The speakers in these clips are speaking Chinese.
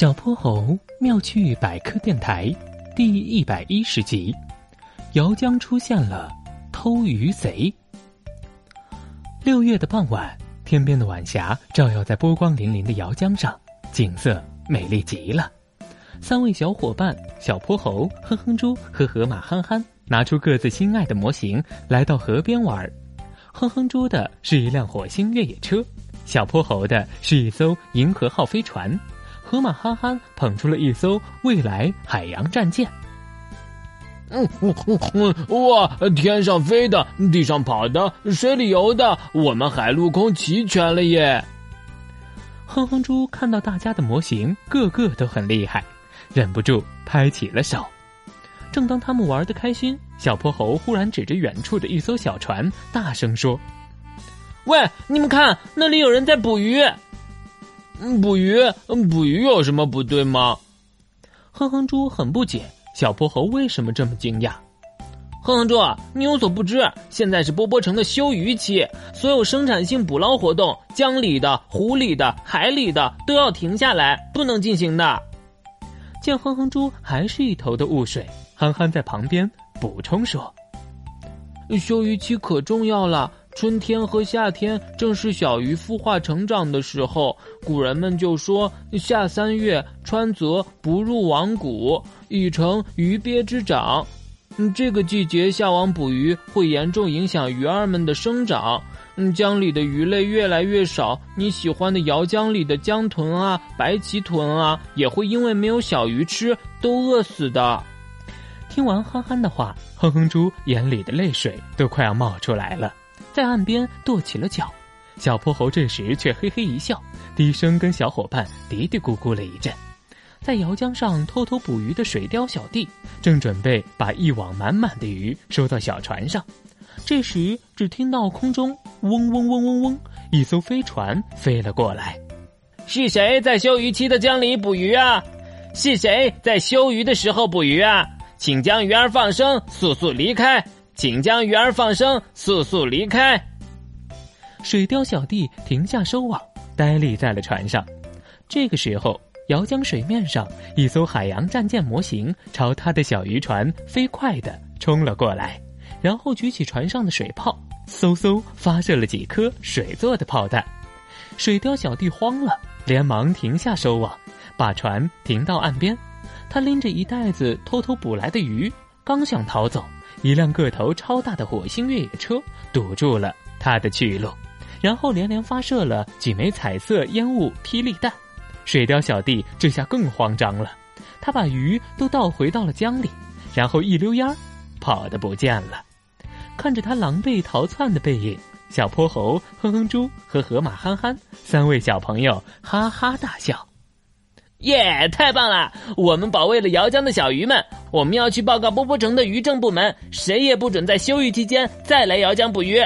小泼猴妙趣百科电台第一百一十集：姚江出现了偷鱼贼。六月的傍晚，天边的晚霞照耀在波光粼粼的姚江上，景色美丽极了。三位小伙伴小泼猴、哼哼猪和河马憨憨拿出各自心爱的模型，来到河边玩。哼哼猪的是一辆火星越野车，小泼猴的是一艘银河号飞船。河马憨憨捧出了一艘未来海洋战舰。嗯嗯嗯，哇！天上飞的，地上跑的，水里游的，我们海陆空齐全了耶！哼哼猪看到大家的模型个个都很厉害，忍不住拍起了手。正当他们玩的开心，小泼猴忽然指着远处的一艘小船，大声说：“喂，你们看，那里有人在捕鱼！”嗯捕鱼，捕鱼有什么不对吗？哼哼猪很不解，小泼猴为什么这么惊讶？哼哼猪，你有所不知，现在是波波城的休渔期，所有生产性捕捞活动，江里的、湖里的、海里的都要停下来，不能进行的。见哼哼猪还是一头的雾水，憨憨在旁边补充说：“休渔期可重要了。”春天和夏天正是小鱼孵化成长的时候，古人们就说：“夏三月，川泽不入网谷，已成鱼鳖之长。”嗯，这个季节下网捕鱼会严重影响鱼儿们的生长。嗯，江里的鱼类越来越少，你喜欢的瑶江里的江豚啊、白鳍豚啊，也会因为没有小鱼吃都饿死的。听完憨憨的话，哼哼猪眼里的泪水都快要冒出来了。在岸边跺起了脚，小泼猴这时却嘿嘿一笑，低声跟小伙伴嘀嘀咕咕了一阵。在瑶江上偷偷捕鱼的水貂小弟正准备把一网满满的鱼收到小船上，这时只听到空中嗡嗡嗡嗡嗡，一艘飞船飞了过来。是谁在休渔期的江里捕鱼啊？是谁在休渔的时候捕鱼啊？请将鱼儿放生，速速离开。请将鱼儿放生，速速离开。水貂小弟停下收网，呆立在了船上。这个时候，姚江水面上一艘海洋战舰模型朝他的小渔船飞快地冲了过来，然后举起船上的水炮，嗖嗖发射了几颗水做的炮弹。水貂小弟慌了，连忙停下收网，把船停到岸边。他拎着一袋子偷偷捕来的鱼，刚想逃走。一辆个头超大的火星越野车堵住了他的去路，然后连连发射了几枚彩色烟雾霹雳弹。水貂小弟这下更慌张了，他把鱼都倒回到了江里，然后一溜烟儿跑得不见了。看着他狼狈逃窜的背影，小泼猴、哼哼猪和河马憨憨三位小朋友哈哈大笑。耶！太棒了！我们保卫了姚江的小鱼们。我们要去报告波波城的渔政部门，谁也不准在休渔期间再来姚江捕鱼。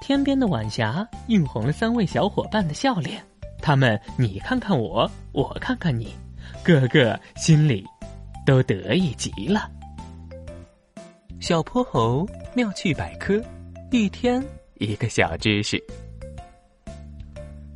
天边的晚霞映红了三位小伙伴的笑脸，他们你看看我，我看看你，个个心里都得意极了。小泼猴妙趣百科，一天一个小知识。